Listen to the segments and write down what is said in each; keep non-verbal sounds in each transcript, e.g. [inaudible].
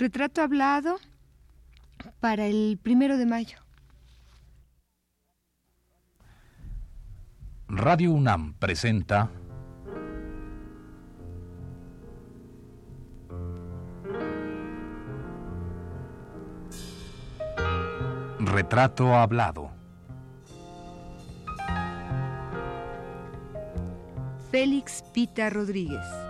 Retrato hablado para el primero de mayo. Radio UNAM presenta Retrato hablado. Félix Pita Rodríguez.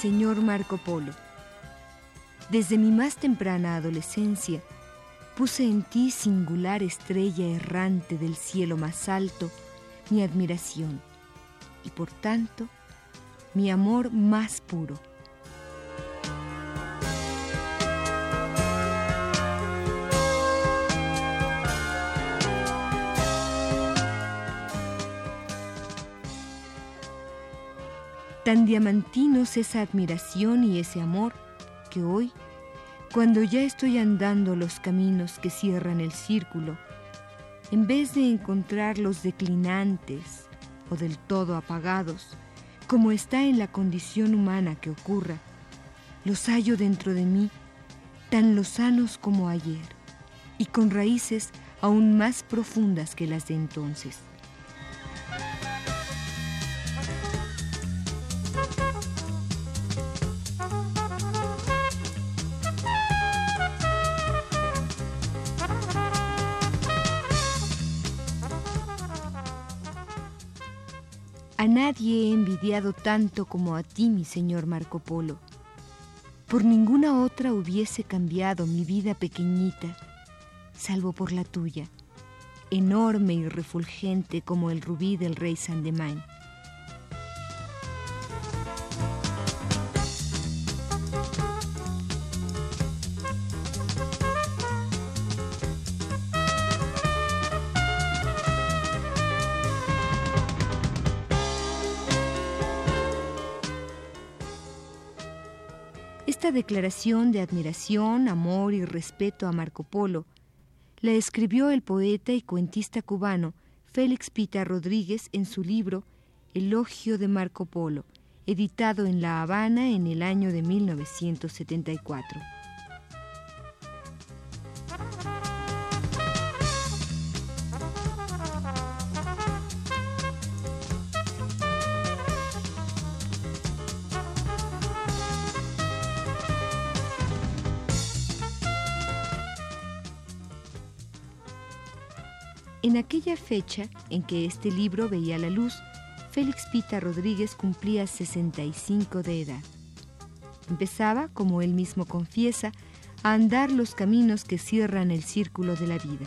Señor Marco Polo, desde mi más temprana adolescencia, puse en ti, singular estrella errante del cielo más alto, mi admiración y por tanto mi amor más puro. Tan diamantinos esa admiración y ese amor que hoy, cuando ya estoy andando los caminos que cierran el círculo, en vez de encontrarlos declinantes o del todo apagados, como está en la condición humana que ocurra, los hallo dentro de mí tan lozanos como ayer y con raíces aún más profundas que las de entonces. A nadie he envidiado tanto como a ti, mi señor Marco Polo. Por ninguna otra hubiese cambiado mi vida pequeñita, salvo por la tuya, enorme y refulgente como el rubí del rey Sandemain. Esta declaración de admiración, amor y respeto a Marco Polo la escribió el poeta y cuentista cubano Félix Pita Rodríguez en su libro Elogio de Marco Polo, editado en La Habana en el año de 1974. Aquella fecha en que este libro veía la luz, Félix Pita Rodríguez cumplía 65 de edad. Empezaba, como él mismo confiesa, a andar los caminos que cierran el círculo de la vida.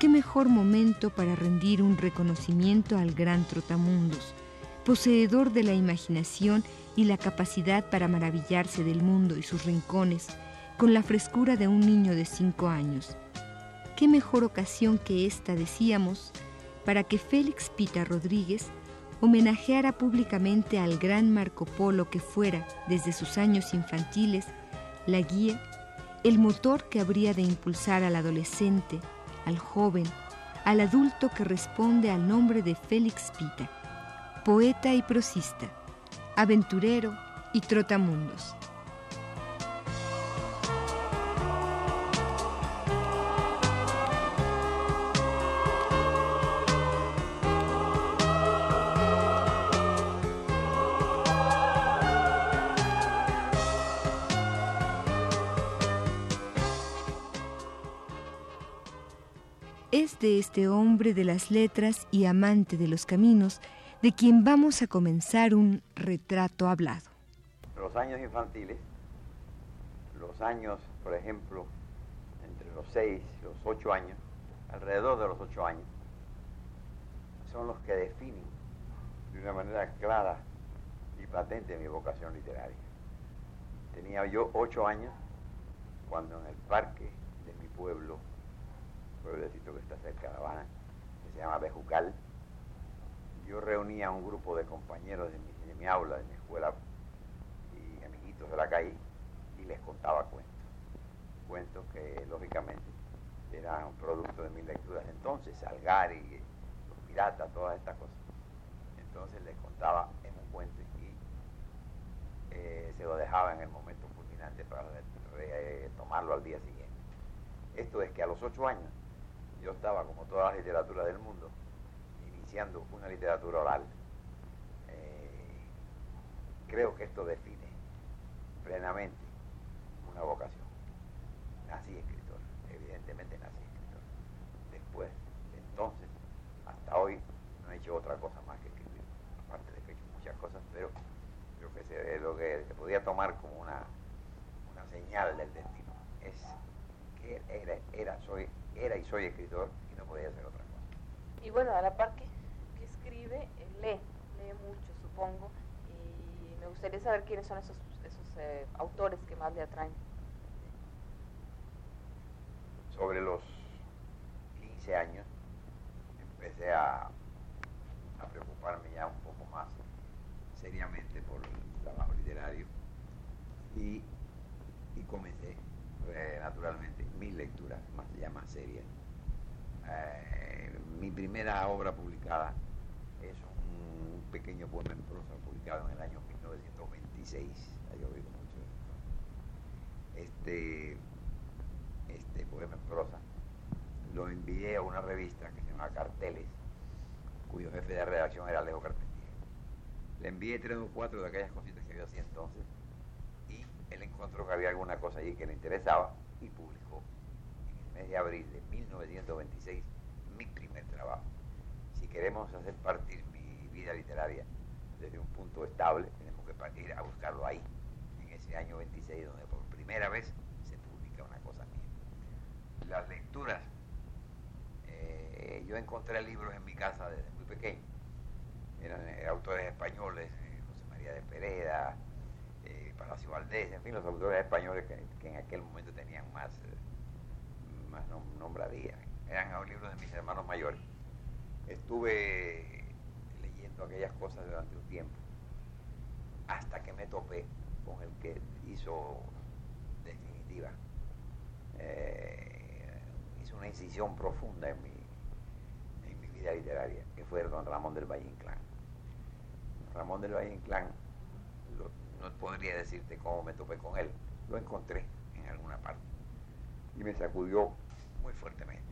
¿Qué mejor momento para rendir un reconocimiento al gran trotamundos, poseedor de la imaginación y la capacidad para maravillarse del mundo y sus rincones, con la frescura de un niño de cinco años? ¿Qué mejor ocasión que esta, decíamos, para que Félix Pita Rodríguez homenajeara públicamente al gran Marco Polo que fuera, desde sus años infantiles, la guía, el motor que habría de impulsar al adolescente, al joven, al adulto que responde al nombre de Félix Pita, poeta y prosista, aventurero y trotamundos. De este hombre de las letras y amante de los caminos de quien vamos a comenzar un retrato hablado. Los años infantiles, los años, por ejemplo, entre los 6 y los 8 años, alrededor de los 8 años, son los que definen de una manera clara y patente mi vocación literaria. Tenía yo ocho años cuando en el parque de mi pueblo, pueblecito que está cerca de La Habana, que se llama Bejucal, yo reunía un grupo de compañeros de mi, aula, de mi escuela, y amiguitos de la calle, y les contaba cuentos. Cuentos que, lógicamente, eran producto de mis lecturas entonces, Salgari, Los Piratas, todas estas cosas. Entonces les contaba en un cuento y eh, se lo dejaba en el momento culminante para tomarlo al día siguiente. Esto es que a los ocho años yo estaba, como toda la literatura del mundo, iniciando una literatura oral. Eh, creo que esto define plenamente una vocación. Nací escritor, evidentemente nací escritor. Después, entonces, hasta hoy, no he hecho otra cosa más que escribir. Aparte de que he hecho muchas cosas, pero creo que se, lo que se podía tomar como una, una señal del destino es que era, era, soy, era y soy escritor y no podía hacer otra cosa. Y bueno, a la par que, que escribe, lee, lee mucho, supongo, y me gustaría saber quiénes son esos, esos eh, autores que más le atraen. Sobre los 15 años empecé a, a preocuparme ya un poco más seriamente por el trabajo literario y, y comencé eh, naturalmente mis lecturas más ya más serias. Eh, mi primera obra publicada es un pequeño poema en prosa publicado en el año 1926. Ha llovido mucho. Este, este poema en prosa lo envié a una revista que se llama Carteles, cuyo jefe de redacción era Alejo Carpentier. Le envié tres o cuatro de aquellas cositas que yo hacía entonces él encontró que había alguna cosa allí que le interesaba y publicó en el mes de abril de 1926 mi primer trabajo. Si queremos hacer partir mi vida literaria desde un punto estable, tenemos que partir a buscarlo ahí, en ese año 26, donde por primera vez se publica una cosa mía. Las lecturas, eh, yo encontré libros en mi casa desde muy pequeño, eran eh, autores españoles, eh, José María de Pereda, eh, Palacio Valdés, en fin, los autores españoles que, en aquel momento tenían más, eh, más nom nombradía, eran los libros de mis hermanos mayores. Estuve leyendo aquellas cosas durante un tiempo, hasta que me topé con el que hizo definitiva, eh, hizo una incisión profunda en mi, en mi vida literaria, que fue don Ramón del Valle Inclán. Ramón del Valle Inclán, no podría decirte cómo me topé con él, lo encontré en alguna parte y me sacudió muy fuertemente.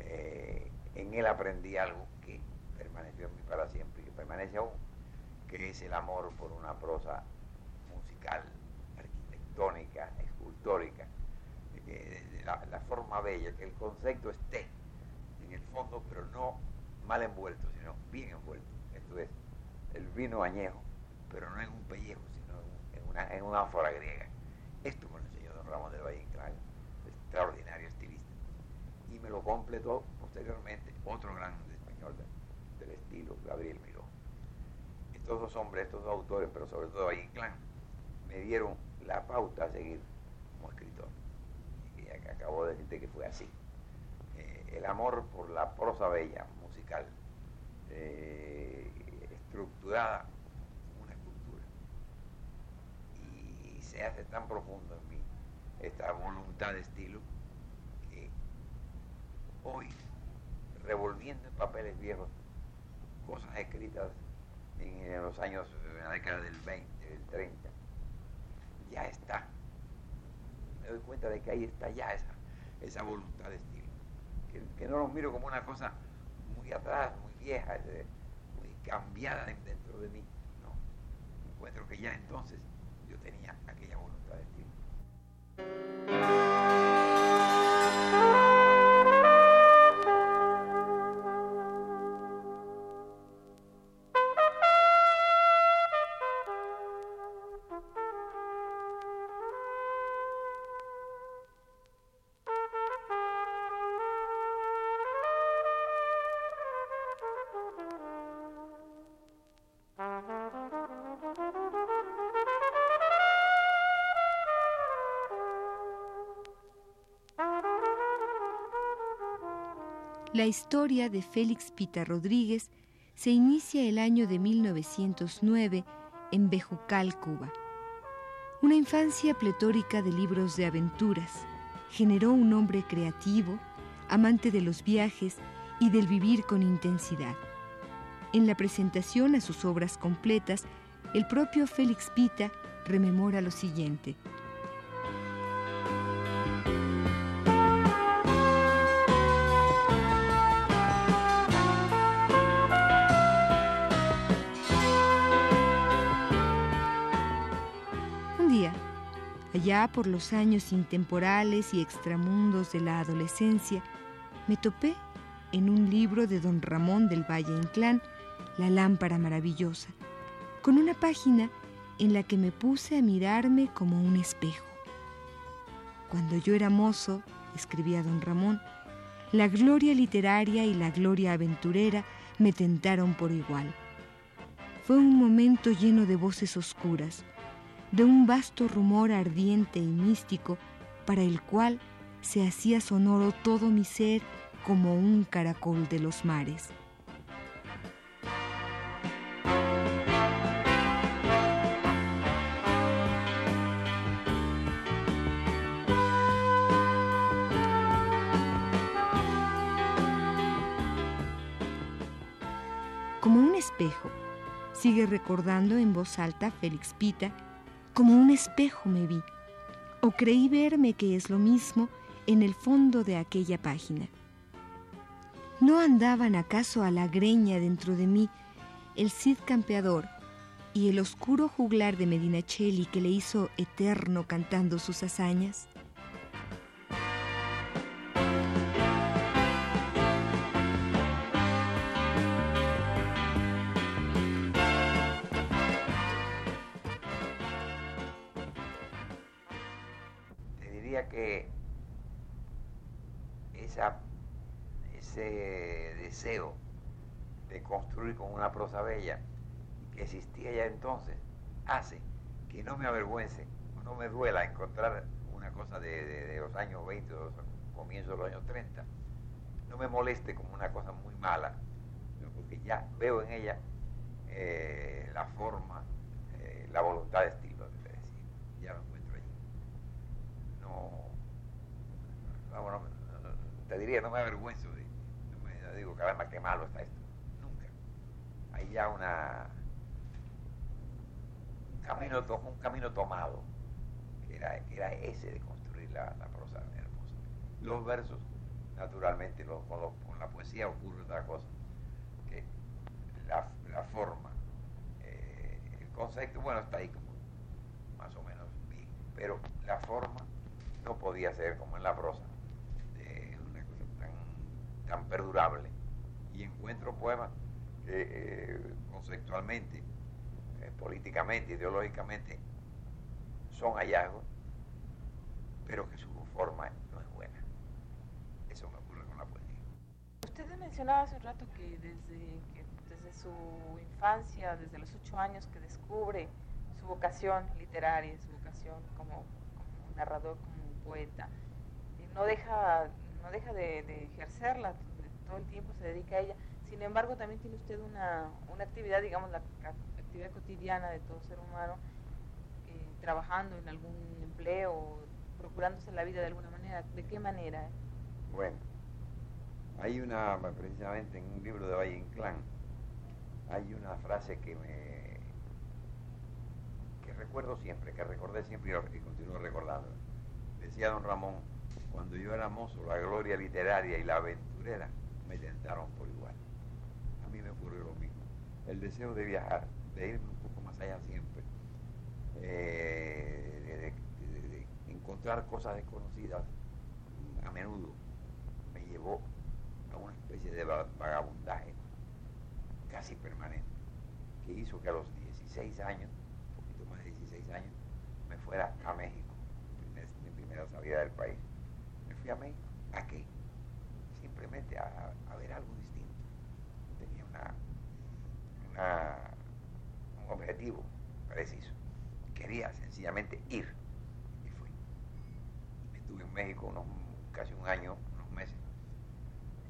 Eh, en él aprendí algo que permaneció en mí para siempre y que permanece aún, que es el amor por una prosa musical, arquitectónica, escultórica, eh, la, la, forma bella, que el concepto esté en el fondo, pero no mal envuelto, sino bien envuelto. Esto es el vino añejo, pero no en un pellejo, sino en una, en una ánfora griega. Esto me lo enseñó don Ramón del Valle Inclán, extraordinario estilista. Y me lo completó posteriormente otro gran español del, del estilo, Gabriel Miró. Estos dos hombres, estos dos autores, pero sobre todo Valle Inclán, me dieron la pauta a seguir como escritor. Y acabo de decirte que fue así. Eh, el amor por la prosa bella, musical, eh, estructurada como una escultura. Y se hace tan profundo en mí esta voluntad de estilo que hoy, revolviendo en papeles viejos cosas escritas en, los años, en la década del 20, del 30, ya está. Me doy cuenta de que ahí está ya esa, esa voluntad de estilo. Que, que no los miro como una cosa muy atrás, muy vieja, muy cambiada dentro de mí. No. Encuentro que ya entonces tenía aquella voluntad de estilo. La historia de Félix Pita Rodríguez se inicia el año de 1909 en Bejucal, Cuba. Una infancia pletórica de libros de aventuras generó un hombre creativo, amante de los viajes y del vivir con intensidad. En la presentación a sus obras completas, el propio Félix Pita rememora lo siguiente. Allá por los años intemporales y extramundos de la adolescencia, me topé en un libro de don Ramón del Valle Inclán, La lámpara maravillosa, con una página en la que me puse a mirarme como un espejo. Cuando yo era mozo, escribía don Ramón, la gloria literaria y la gloria aventurera me tentaron por igual. Fue un momento lleno de voces oscuras, de un vasto rumor ardiente y místico para el cual se hacía sonoro todo mi ser como un caracol de los mares. Como un espejo, sigue recordando en voz alta Félix Pita, como un espejo me vi, o creí verme que es lo mismo en el fondo de aquella página. ¿No andaban acaso a la greña dentro de mí el Cid campeador y el oscuro juglar de Medinaceli que le hizo eterno cantando sus hazañas? Que ese deseo de construir con una prosa bella que existía ya entonces hace que no me avergüence no me duela encontrar una cosa de, de- de los años 20 o los comienzos de los años 30 no me moleste como una cosa muy mala porque ya veo en ella eh, la forma eh, la voluntad de estilo de decir ya lo encuentro allí no- te diría, no me avergüenzo, de, no me no digo, caramba, qué malo está esto, nunca. Hay ya una, un camino, tomado, que era, ese de construir la, prosa hermosa. Los versos, naturalmente, con, la poesía ocurre otra cosa, que la, la forma, eh, el concepto, bueno, está ahí como más o menos bien, pero la forma no podía ser como en la prosa, de una cosa tan, tan perdurable. Y encuentro poemas que eh, conceptualmente, eh, políticamente, ideológicamente, son hallazgos, pero que su forma no es buena. Eso me ocurre con la poesía. Usted mencionaba hace un rato que desde, desde su infancia, desde los ocho años, que descubre su vocación literaria, su vocación como, narrador, poeta, no deja, no deja de, ejercerla, todo el tiempo se dedica a ella. Sin embargo, también tiene usted una, una actividad, digamos, la, actividad cotidiana de todo ser humano, eh, trabajando en algún empleo, procurándose la vida de alguna manera. ¿De qué manera? Bueno, hay una, precisamente en un libro de Valle Inclán, hay una frase que me que recuerdo siempre, que recordé siempre y, y continúo recordando. Decía don Ramón, cuando yo era mozo, la gloria literaria y la aventurera me tentaron por igual. A mí me ocurrió lo mismo. El deseo de viajar, de irme un poco más allá siempre, eh, de, de- encontrar cosas desconocidas a menudo, me llevó a una especie de va- vagabundaje casi permanente, que hizo que a los 16 años, un poquito más de 16 años, me fuera a México, mi primera salida del país. Me fui a México, ¿a qué? Simplemente a, ver algo distinto. Tenía una, un objetivo preciso. Quería sencillamente ir. Y fui. Estuve en México unos, casi un año, unos meses.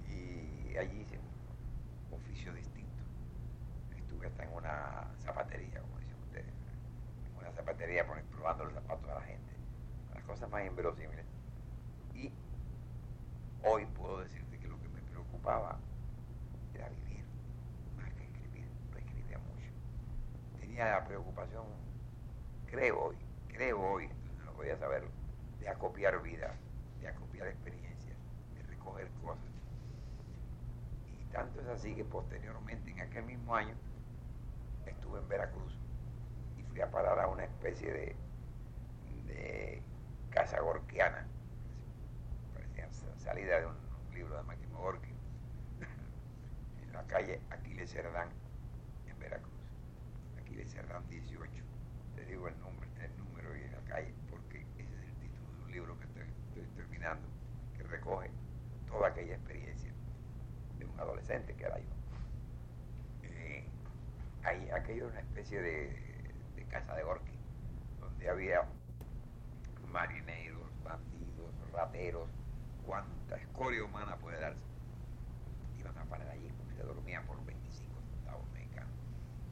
Y y allí hice un oficio distinto. Estuve hasta en una zapatería, como dicen ustedes, en una zapatería probando los zapatos cosas más inverosímiles. Y hoy puedo decirte que lo que me preocupaba era vivir, más que escribir, lo escribía mucho. Tenía la preocupación, creo hoy, creo hoy, no podía saberlo, de acopiar vidas, de acopiar experiencias, de recoger cosas. Y tanto es así que posteriormente, en aquel mismo año, estuve en Veracruz y fui a parar a una especie de casa gorquiana, parecía salida de un libro de Máximo Gorki, [laughs] en la calle Aquiles Cerdán, en Veracruz. Aquiles Cerdán 18, te digo el número, el número y la calle, porque ese es el título de un libro que estoy, terminando, que recoge toda aquella experiencia de un adolescente que era yo. Eh, aquello era una especie de, de casa de Gorki, donde había marineros, bandidos, rateros, cuánta escoria humana puede darse. Iban a parar allí, se dormían por 25 centavos mexicanos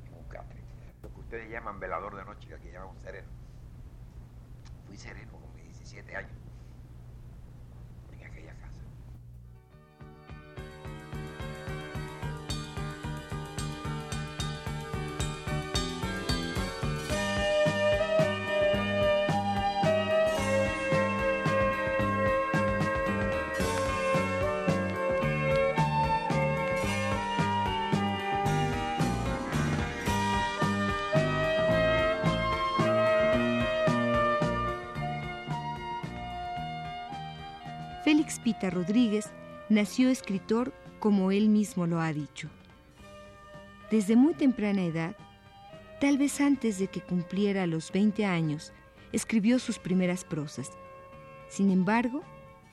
en un catre. Lo que ustedes llaman velador de noche, que aquí llaman sereno. Fui sereno con mis 17 años Félix Pita Rodríguez nació escritor como él mismo lo ha dicho. Desde muy temprana edad, tal vez antes de que cumpliera los 20 años, escribió sus primeras prosas. Sin embargo,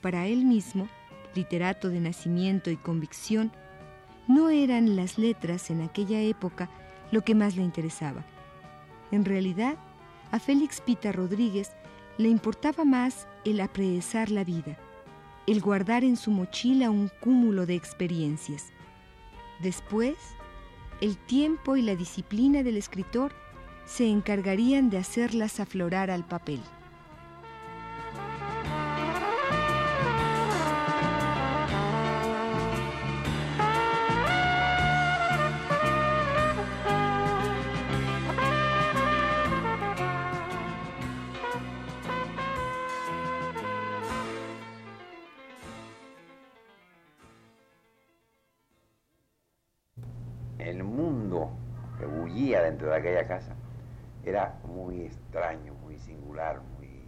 para él mismo, literato de nacimiento y convicción, no eran las letras en aquella época lo que más le interesaba. En realidad, a Félix Pita Rodríguez le importaba más el apresar la vida, el guardar en su mochila un cúmulo de experiencias. Después, el tiempo y la disciplina del escritor se encargarían de hacerlas aflorar al papel. Bullía dentro de aquella casa era muy extraño, muy singular, muy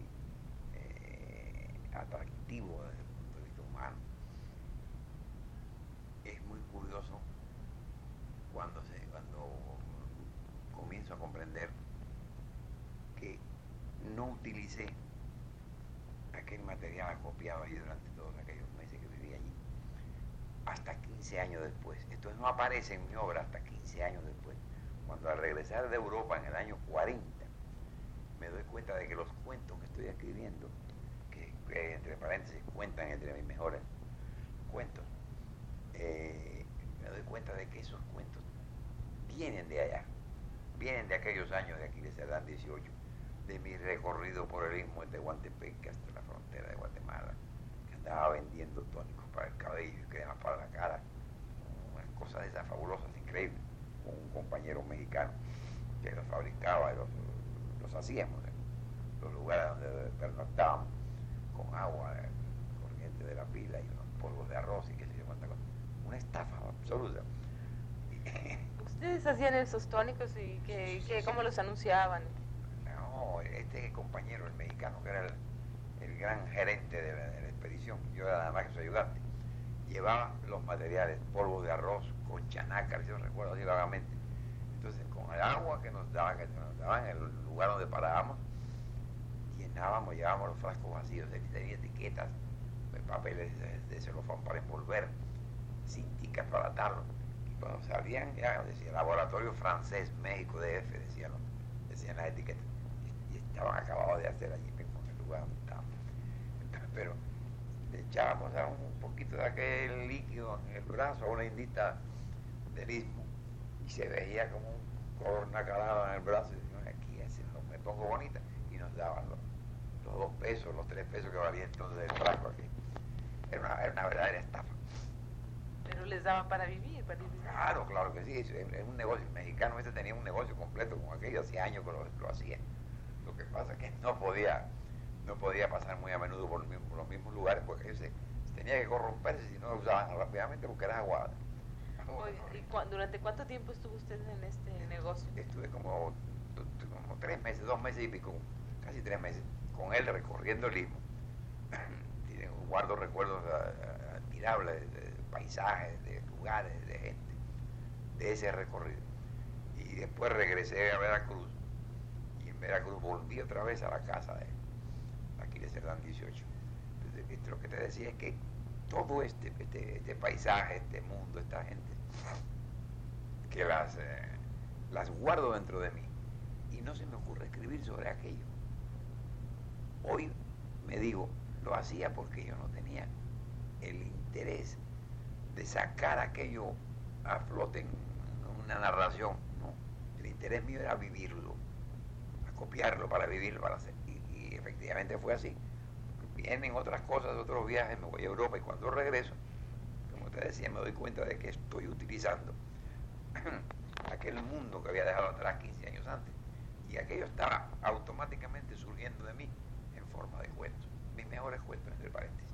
eh, atractivo desde el punto de vista humano. Es muy curioso cuando, se, cuando comienzo a comprender que no utilicé aquel material acopiado allí durante todos aquellos meses que viví allí hasta 15 años después. Esto no aparece en mi obra hasta 15 años después. Cuando al regresar de Europa en el año 40, me doy cuenta de que los cuentos que estoy escribiendo, que, entre paréntesis cuentan entre mis mejores cuentos, eh, me doy cuenta de que esos cuentos vienen de allá, vienen de aquellos años de aquí de Cerdán 18, de mi recorrido por el istmo de Tehuantepec hasta la frontera de Guatemala, que andaba vendiendo tónicos para el cabello y cremas para la cara, cosas de esas fabulosas, increíbles, con un compañero mexicano que los fabricaba y los, los hacíamos en los lugares donde pernoctábamos, con agua eh, corriente de la pila y unos polvos de arroz y qué sé yo cuánta cosa. Una estafa absoluta. [laughs] ¿Ustedes hacían esos tónicos y que, que cómo los anunciaban? No, este compañero, el mexicano, que era el, el gran gerente de la, de la, expedición, yo era nada más que su ayudante, llevaba los materiales, polvo de arroz, con chanaca, yo recuerdo así vagamente. Entonces, con el agua que nos daban, que nos daban en el lugar donde parábamos, llenábamos, llevábamos los frascos vacíos, tenía etiquetas, papeles de, de celofán para envolver, cinticas para atarlo. Y cuando salían, ya decía laboratorio francés, México, DF, decían, decían las etiquetas. Y estaban acabados de hacer allí mismo, en el lugar donde estábamos. Pero le echábamos un poquito de aquel líquido en el brazo a una indita del istmo y se veía como un corna calado en el brazo y decíamos, aquí me pongo bonita y nos daban los, dos pesos, los tres pesos que valía entonces el frasco aquí. Era una, era una verdadera estafa. Pero les daban para vivir, para vivir. Claro, claro que sí, es, un negocio. El mexicano este tenía un negocio completo como aquello, hacía años que lo, hacía. Lo que pasa es que no podía, no podía pasar muy a menudo por, los mismos lugares porque ellos se, tenía que corromperse si no usaban rápidamente porque era aguada. ¿Y durante cuánto tiempo estuvo usted en este negocio? Estuve como, como tres meses, dos meses y pico, casi tres meses, con él recorriendo el istmo. [clears throat] Guardo recuerdos admirables de, paisajes, de lugares, de gente, de ese recorrido. Y después regresé a Veracruz. Y en Veracruz volví otra vez a la casa de aquí de Cerdán 18. Entonces, lo que te decía es que todo este, este, este paisaje, este mundo, esta gente, que las, eh, las guardo dentro de mí y no se me ocurre escribir sobre aquello. Hoy me digo, lo hacía porque yo no tenía el interés de sacar aquello a flote en una narración. El interés mío era vivirlo, copiarlo para vivirlo, para hacer. Efectivamente fue así. Vienen otras cosas, otros viajes, me voy a Europa y cuando regreso, como te decía, me doy cuenta de que estoy utilizando [clears throat] aquel mundo que había dejado atrás 15 años antes. Y aquello estaba automáticamente surgiendo de mí en forma de cuentos. Mis mejores cuentos, entre paréntesis.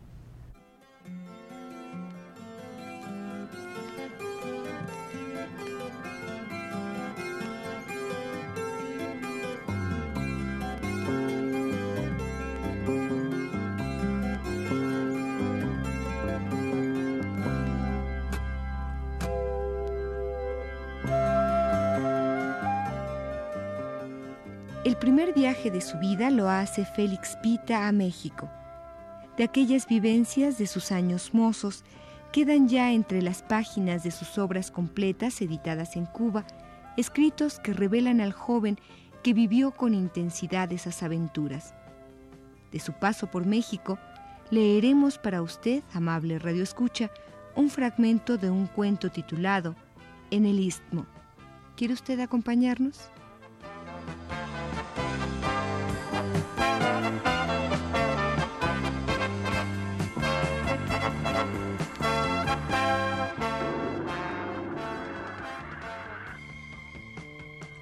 El primer viaje de su vida lo hace Félix Pita a México. De aquellas vivencias de sus años mozos quedan ya entre las páginas de sus obras completas editadas en Cuba, escritos que revelan al joven que vivió con intensidad esas aventuras. De su paso por México, leeremos para usted, amable Radio Escucha, un fragmento de un cuento titulado En el Istmo. ¿Quiere usted acompañarnos?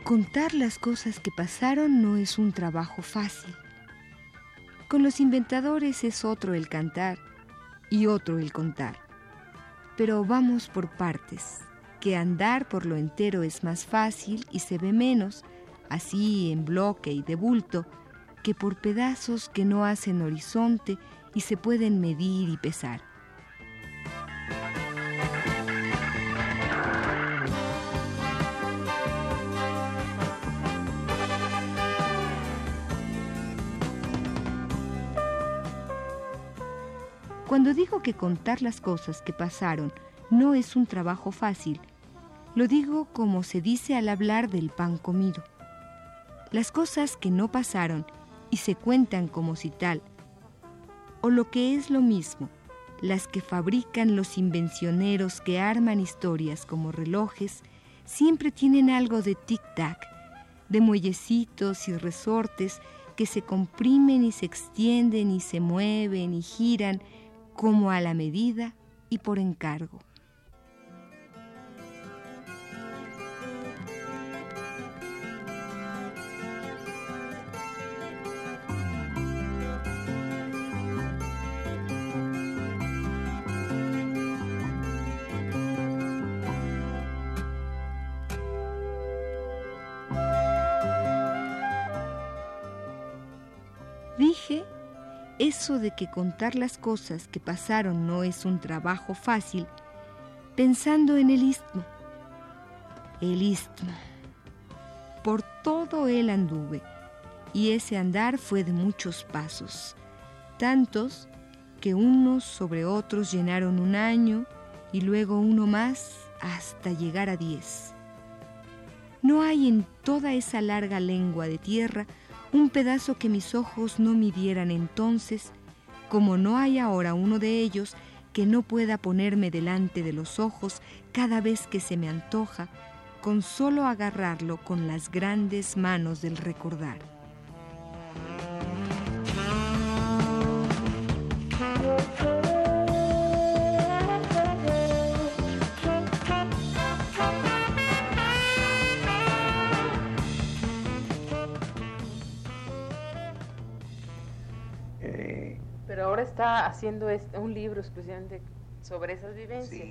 Contar las cosas que pasaron no es un trabajo fácil. Con los inventadores es otro el cantar y otro el contar. Pero vamos por partes, que andar por lo entero es más fácil y se ve menos, así en bloque y de bulto, que por pedazos que no hacen horizonte y se pueden medir y pesar. Cuando digo que contar las cosas que pasaron no es un trabajo fácil, lo digo como se dice al hablar del pan comido. Las cosas que no pasaron y se cuentan como si tal, o lo que es lo mismo, las que fabrican los invencioneros que arman historias como relojes, siempre tienen algo de tic-tac, de muellecitos y resortes que se comprimen y se extienden y se mueven y giran como a la medida y por encargo. De que contar las cosas que pasaron no es un trabajo fácil, pensando en el istmo. El istmo. Por todo él anduve, y ese andar fue de muchos pasos, tantos que unos sobre otros llenaron un año y luego uno más hasta llegar a diez. No hay en toda esa larga lengua de tierra un pedazo que mis ojos no midieran entonces, como no hay ahora uno de ellos que no pueda ponerme delante de los ojos cada vez que se me antoja, con solo agarrarlo con las grandes manos del recordar. Está haciendo un libro exclusivamente sobre esas vivencias.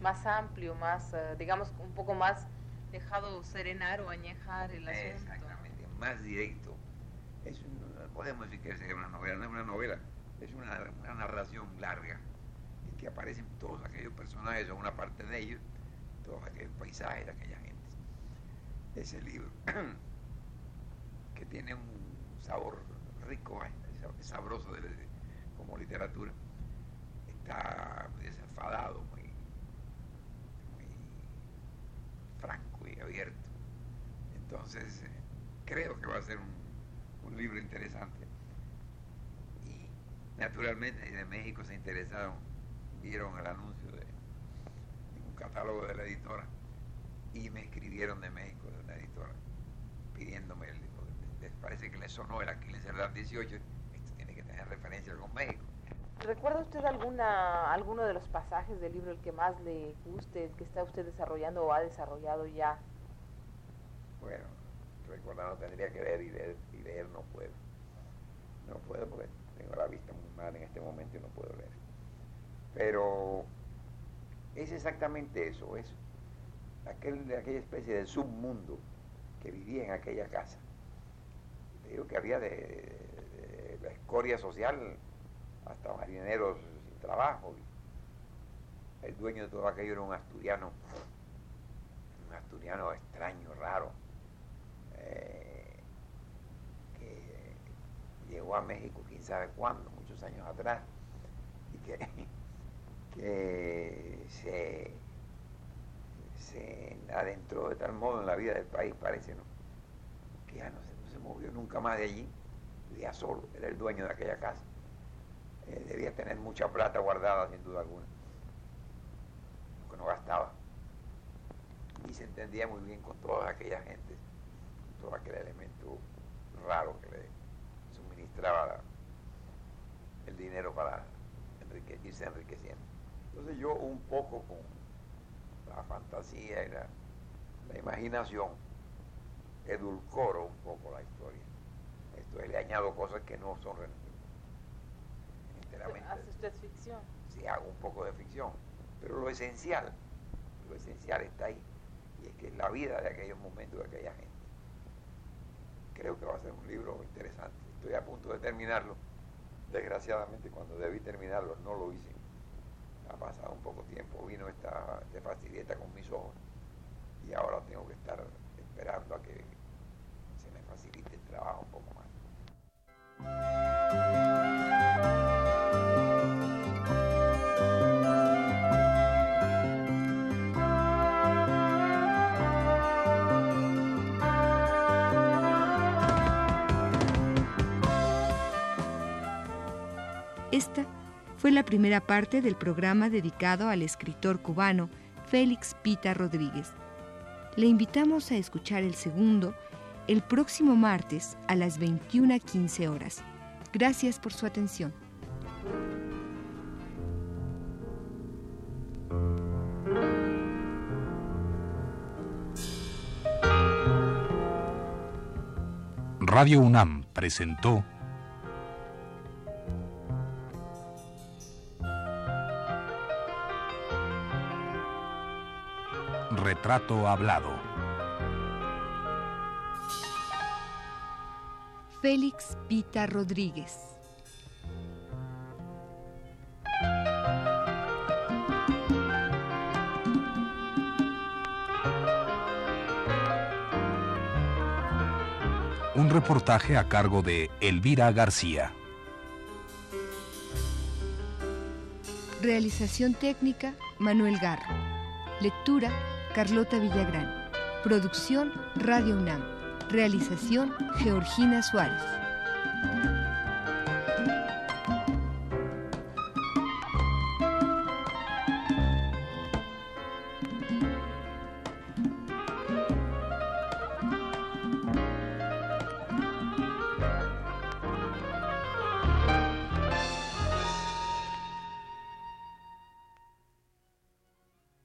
Más amplio, más, eh, digamos, un poco más dejado serenar o añejar el asunto. Exactamente, más directo. Es podemos decir que es una novela, no es una novela, es una, narración larga en que aparecen todos aquellos personajes o una parte de ellos, todos aquellos paisajes de aquella gente. Ese libro [clears throat] que tiene un sabor rico, eh, sabroso de, como literatura, está desenfadado, muy, muy franco y abierto. Entonces, eh, creo que va a ser un, libro interesante. Y naturalmente de México se interesaron, vieron el anuncio de, un catálogo de la editora y me escribieron de México, de una editora, pidiéndome el libro. Parece que les sonó el Aquiles Cerdán 18 referencia con México. ¿Recuerda usted alguna, alguno de los pasajes del libro el que más le guste, el que está usted desarrollando o ha desarrollado ya? Bueno, recordar tendría que ver y leer, y leer no puedo. No puedo porque tengo la vista muy mal en este momento y no puedo leer. Pero es exactamente eso, es aquel, aquella especie de submundo que vivía en aquella casa. digo que había de, la escoria social, hasta marineros sin trabajo. El dueño de todo aquello era un asturiano, un asturiano extraño, raro, eh, que llegó a México quién sabe cuándo, muchos años atrás, y que, [laughs] se, se adentró de tal modo en la vida del país, parece, ¿no? que ya no se movió nunca más de allí era el dueño de aquella casa. Eh, debía tener mucha plata guardada, sin duda alguna, que no gastaba. Y se entendía muy bien con toda aquella gente, con todo aquel elemento raro que le suministraba el dinero para irse enriqueciendo. Entonces yo un poco con la fantasía y la, la imaginación edulcoro un poco la historia entonces le añado cosas que no son enteramente. ¿Hace usted ficción? Sí, hago un poco de ficción. Pero lo esencial, lo esencial está ahí. Y es que es la vida de aquellos momentos de aquella gente. Creo que va a ser un libro interesante. Estoy a punto de terminarlo. Desgraciadamente cuando debí terminarlo no lo hice. Ha pasado un poco tiempo, vino esta, esta fastidieta con mis ojos y ahora tengo que estar esperando a que fue la primera parte del programa dedicado al escritor cubano Félix Pita Rodríguez. Le invitamos a escuchar el segundo el próximo martes a las 21.15 horas. Gracias por su atención. Radio UNAM presentó Retrato Hablado. Félix Pita Rodríguez. Un reportaje a cargo de Elvira García. Realización técnica, Manuel Garro. Lectura, Carlota Villagrán. Producción, Radio UNAM. Realización Georgina Suárez.